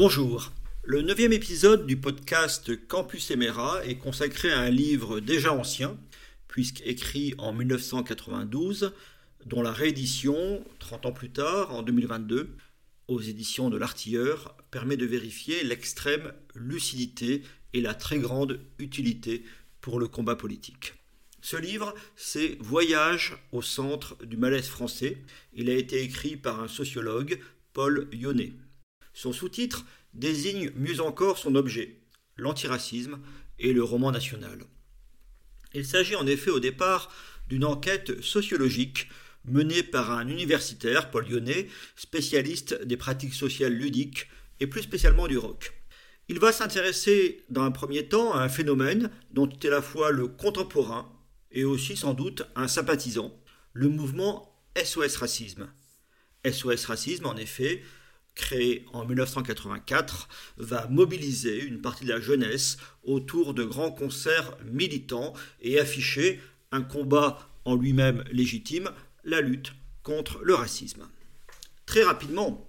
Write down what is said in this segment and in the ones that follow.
Bonjour. Le neuvième épisode du podcast Campus Emera est consacré à un livre déjà ancien, puisqu'écrit en 1992, dont la réédition, 30 ans plus tard, en 2022, aux éditions de l'Artilleur, permet de vérifier l'extrême lucidité et la très grande utilité pour le combat politique. Ce livre, c'est Voyage au centre du malaise français. Il a été écrit par un sociologue, Paul Yonnet. Son sous-titre désigne mieux encore son objet, l'antiracisme et le roman national. Il s'agit en effet au départ d'une enquête sociologique menée par un universitaire, Paul Lyonnais, spécialiste des pratiques sociales ludiques et plus spécialement du rock. Il va s'intéresser dans un premier temps à un phénomène dont il est à la fois le contemporain et aussi sans doute un sympathisant, le mouvement SOS Racisme. SOS Racisme, en effet, créé en 1984, va mobiliser une partie de la jeunesse autour de grands concerts militants et afficher un combat en lui-même légitime, la lutte contre le racisme. Très rapidement,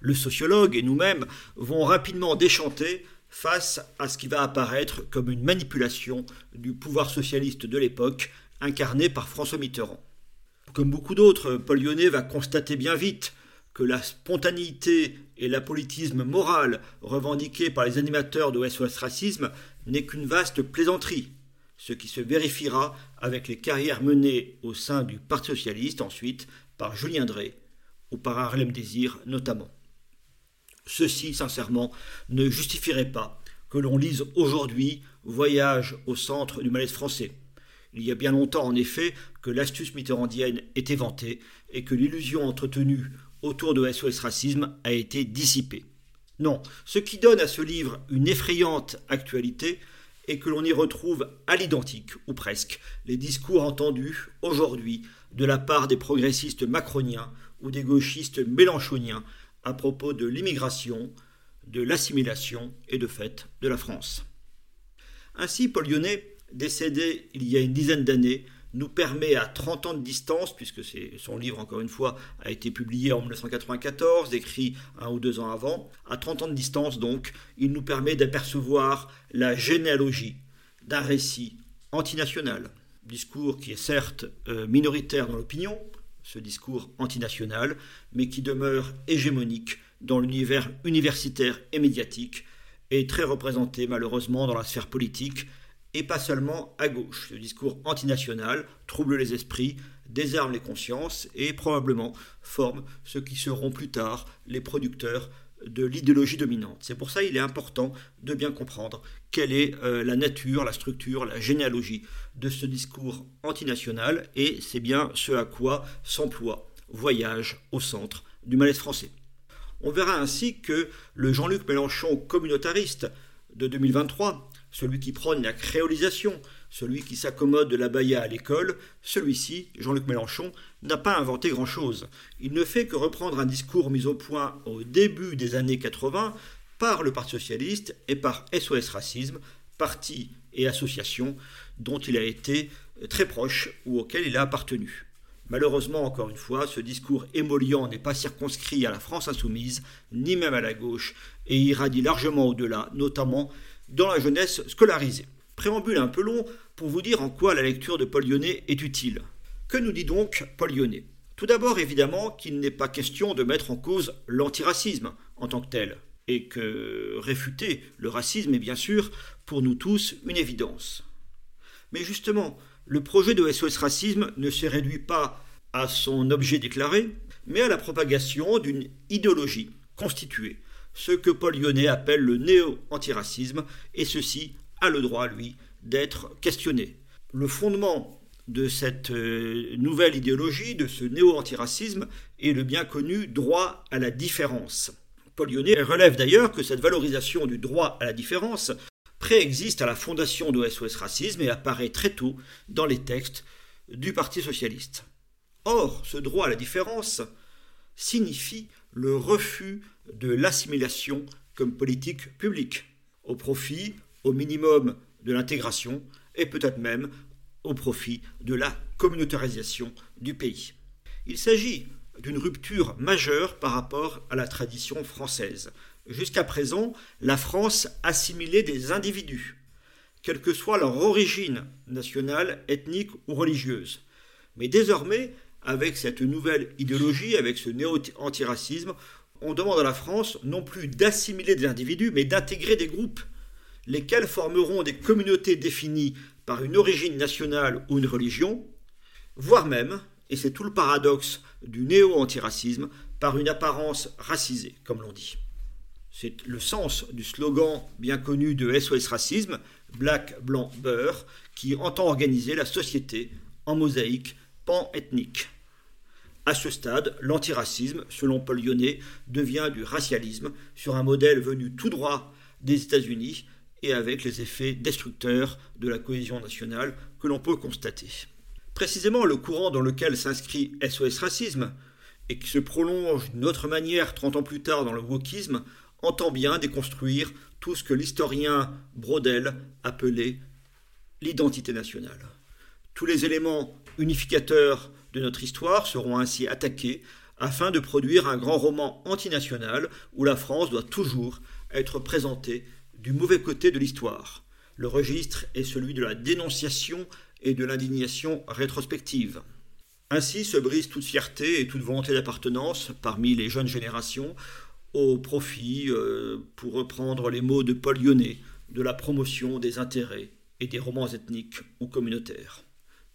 le sociologue et nous-mêmes vont rapidement déchanter face à ce qui va apparaître comme une manipulation du pouvoir socialiste de l'époque, incarné par François Mitterrand. Comme beaucoup d'autres, Paul Lyonnais va constater bien vite que la spontanéité et l'apolitisme moral revendiqués par les animateurs de SOS Racisme n'est qu'une vaste plaisanterie, ce qui se vérifiera avec les carrières menées au sein du Parti socialiste ensuite par Julien Drey ou par Harlem Désir notamment. Ceci, sincèrement, ne justifierait pas que l'on lise aujourd'hui Voyage au centre du malaise français. Il y a bien longtemps, en effet, que l'astuce mitterrandienne était vantée et que l'illusion entretenue autour de SOS Racisme a été dissipé. Non, ce qui donne à ce livre une effrayante actualité est que l'on y retrouve à l'identique, ou presque, les discours entendus aujourd'hui de la part des progressistes macroniens ou des gauchistes mélanchoniens à propos de l'immigration, de l'assimilation et de fait de la France. Ainsi, Paul Lyonnais, décédé il y a une dizaine d'années, nous permet à 30 ans de distance, puisque son livre, encore une fois, a été publié en 1994, écrit un ou deux ans avant, à 30 ans de distance donc, il nous permet d'apercevoir la généalogie d'un récit antinational, discours qui est certes euh, minoritaire dans l'opinion, ce discours antinational, mais qui demeure hégémonique dans l'univers universitaire et médiatique, et très représenté malheureusement dans la sphère politique, et pas seulement à gauche. Ce discours antinational trouble les esprits, désarme les consciences et probablement forme ce qui seront plus tard les producteurs de l'idéologie dominante. C'est pour ça qu'il est important de bien comprendre quelle est euh, la nature, la structure, la généalogie de ce discours antinational et c'est bien ce à quoi s'emploie Voyage au centre du malaise français. On verra ainsi que le Jean-Luc Mélenchon communautariste de 2023 celui qui prône la créolisation, celui qui s'accommode de la baya à l'école, celui-ci, Jean-Luc Mélenchon, n'a pas inventé grand-chose. Il ne fait que reprendre un discours mis au point au début des années 80 par le Parti socialiste et par SOS Racisme, parti et association dont il a été très proche ou auquel il a appartenu. Malheureusement, encore une fois, ce discours émollient n'est pas circonscrit à la France insoumise, ni même à la gauche, et irradie largement au-delà, notamment dans la jeunesse scolarisée. Préambule un peu long pour vous dire en quoi la lecture de Paul Lyonnais est utile. Que nous dit donc Paul Lyonnais? Tout d'abord, évidemment, qu'il n'est pas question de mettre en cause l'antiracisme en tant que tel, et que réfuter le racisme est bien sûr, pour nous tous, une évidence. Mais justement, le projet de SOS Racisme ne se réduit pas à son objet déclaré, mais à la propagation d'une idéologie constituée ce que Paul Lyonnais appelle le néo-antiracisme, et ceci a le droit, lui, d'être questionné. Le fondement de cette euh, nouvelle idéologie, de ce néo-antiracisme, est le bien connu droit à la différence. Paul Lyonnais relève d'ailleurs que cette valorisation du droit à la différence préexiste à la fondation de SOS Racisme et apparaît très tôt dans les textes du Parti socialiste. Or, ce droit à la différence signifie le refus de l'assimilation comme politique publique, au profit, au minimum, de l'intégration et peut-être même au profit de la communautarisation du pays. Il s'agit d'une rupture majeure par rapport à la tradition française, Jusqu'à présent, la France assimilait des individus, quelle que soit leur origine nationale, ethnique ou religieuse. Mais désormais, avec cette nouvelle idéologie, avec ce néo-antiracisme, on demande à la France non plus d'assimiler des individus, mais d'intégrer des groupes, lesquels formeront des communautés définies par une origine nationale ou une religion, voire même, et c'est tout le paradoxe du néo-antiracisme, par une apparence racisée, comme l'on dit. C'est le sens du slogan bien connu de SOS Racisme, Black, Blanc, Beurre, qui entend organiser la société en mosaïque pan-ethnique. À ce stade, l'antiracisme, selon Paul Lyonnais, devient du racialisme sur un modèle venu tout droit des États-Unis et avec les effets destructeurs de la cohésion nationale que l'on peut constater. Précisément, le courant dans lequel s'inscrit SOS Racisme, et qui se prolonge d'une autre manière 30 ans plus tard dans le wokisme, entend bien déconstruire tout ce que l'historien Brodel appelait l'identité nationale. Tous les éléments unificateurs de notre histoire seront ainsi attaqués afin de produire un grand roman antinational où la France doit toujours être présentée du mauvais côté de l'histoire. Le registre est celui de la dénonciation et de l'indignation rétrospective. Ainsi se brise toute fierté et toute volonté d'appartenance parmi les jeunes générations au profit, euh, pour reprendre les mots de Paul Lyonnais, de la promotion des intérêts et des romans ethniques ou communautaires.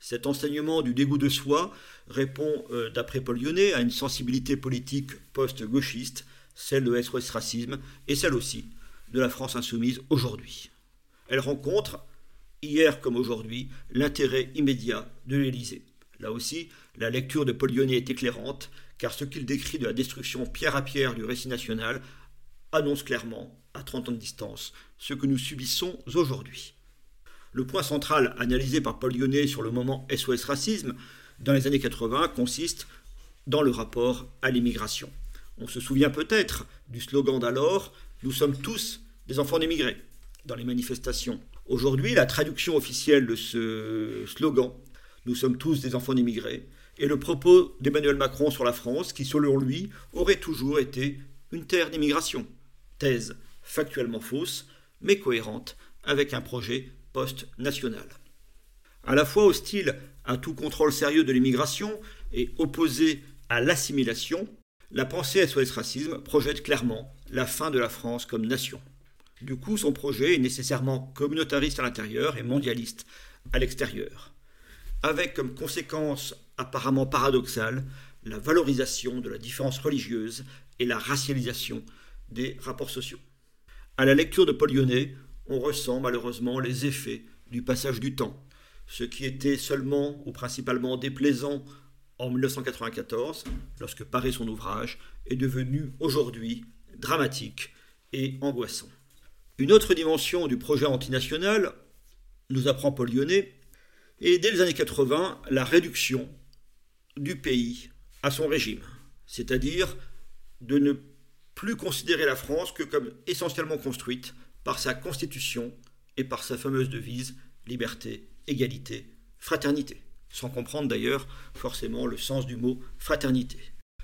Cet enseignement du dégoût de soi répond, euh, d'après Paul à une sensibilité politique post-gauchiste, celle de SOS Racisme, et celle aussi de la France insoumise aujourd'hui. Elle rencontre, hier comme aujourd'hui, l'intérêt immédiat de l'Élysée. Là aussi, la lecture de Paul est éclairante, car ce qu'il décrit de la destruction pierre à pierre du récit national annonce clairement, à 30 ans de distance, ce que nous subissons aujourd'hui. Le point central analysé par Paul Lyonnais sur le moment SOS Racisme dans les années 80 consiste dans le rapport à l'immigration. On se souvient peut-être du slogan d'alors Nous sommes tous des enfants d'émigrés dans les manifestations. Aujourd'hui, la traduction officielle de ce slogan Nous sommes tous des enfants d'émigrés et le propos d'Emmanuel Macron sur la France, qui selon lui aurait toujours été une terre d'immigration. Thèse factuellement fausse, mais cohérente avec un projet post-national. À la fois hostile à tout contrôle sérieux de l'immigration et opposé à l'assimilation, la pensée SOS Racisme projette clairement la fin de la France comme nation. Du coup, son projet est nécessairement communautariste à l'intérieur et mondialiste à l'extérieur, avec comme conséquence apparemment paradoxale, la valorisation de la différence religieuse et la racialisation des rapports sociaux. À la lecture de Paul Lyonnais, on ressent malheureusement les effets du passage du temps. Ce qui était seulement ou principalement déplaisant en 1994, lorsque paraît son ouvrage, est devenu aujourd'hui dramatique et angoissant. Une autre dimension du projet antinational, nous apprend Paul Lyonnais, est dès les années 80 la réduction du pays à son régime, c'est-à-dire de ne plus considérer la France que comme essentiellement construite par sa constitution et par sa fameuse devise liberté, égalité, fraternité, sans comprendre d'ailleurs forcément le sens du mot fraternité.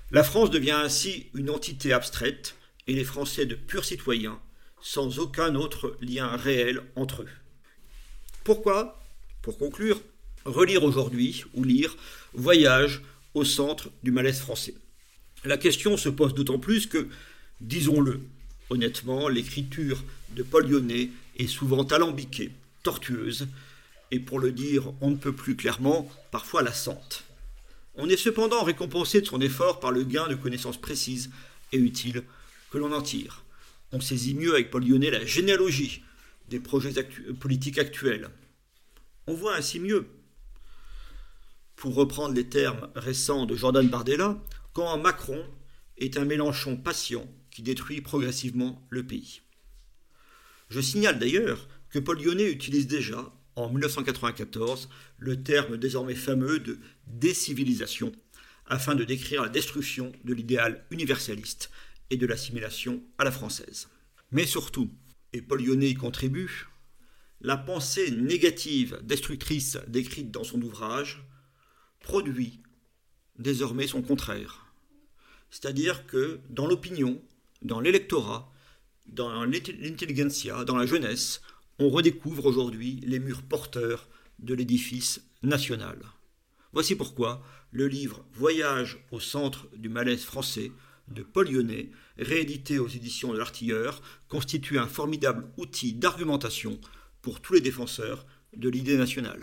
La France devient ainsi une entité abstraite et les Français de purs citoyens, sans aucun autre lien réel entre eux. Pourquoi? Pour conclure, relire aujourd'hui ou lire Voyage au centre du malaise français. La question se pose d'autant plus que, disons-le honnêtement, l'écriture de Paul Lyonnais est souvent alambiquée, tortueuse, et pour le dire on ne peut plus clairement, parfois lassante. On est cependant récompensé de son effort par le gain de connaissances précises et utiles que l'on en tire. On saisit mieux avec Paul Lyonnais la généalogie des projets politiques actuels. On voit ainsi mieux pour reprendre les termes récents de Jordan Bardella, quand Macron est un Mélenchon patient qui détruit progressivement le pays. Je signale d'ailleurs que Paul Lyonnais utilise déjà, en 1994, le terme désormais fameux de décivilisation, afin de décrire la destruction de l'idéal universaliste et de l'assimilation à la française. Mais surtout, et Paul Lyonnais y contribue, la pensée négative, destructrice décrite dans son ouvrage produit désormais son contraire. C'est-à-dire que dans l'opinion, dans l'électorat, dans l'intelligentsia, dans la jeunesse, on redécouvre aujourd'hui les murs porteurs de l'édifice national. Voici pourquoi le livre Voyage au centre du malaise français de Paul Lyonnais, réédité aux éditions de l'Artilleur, constitue un formidable outil d'argumentation pour tous les défenseurs de l'idée nationale.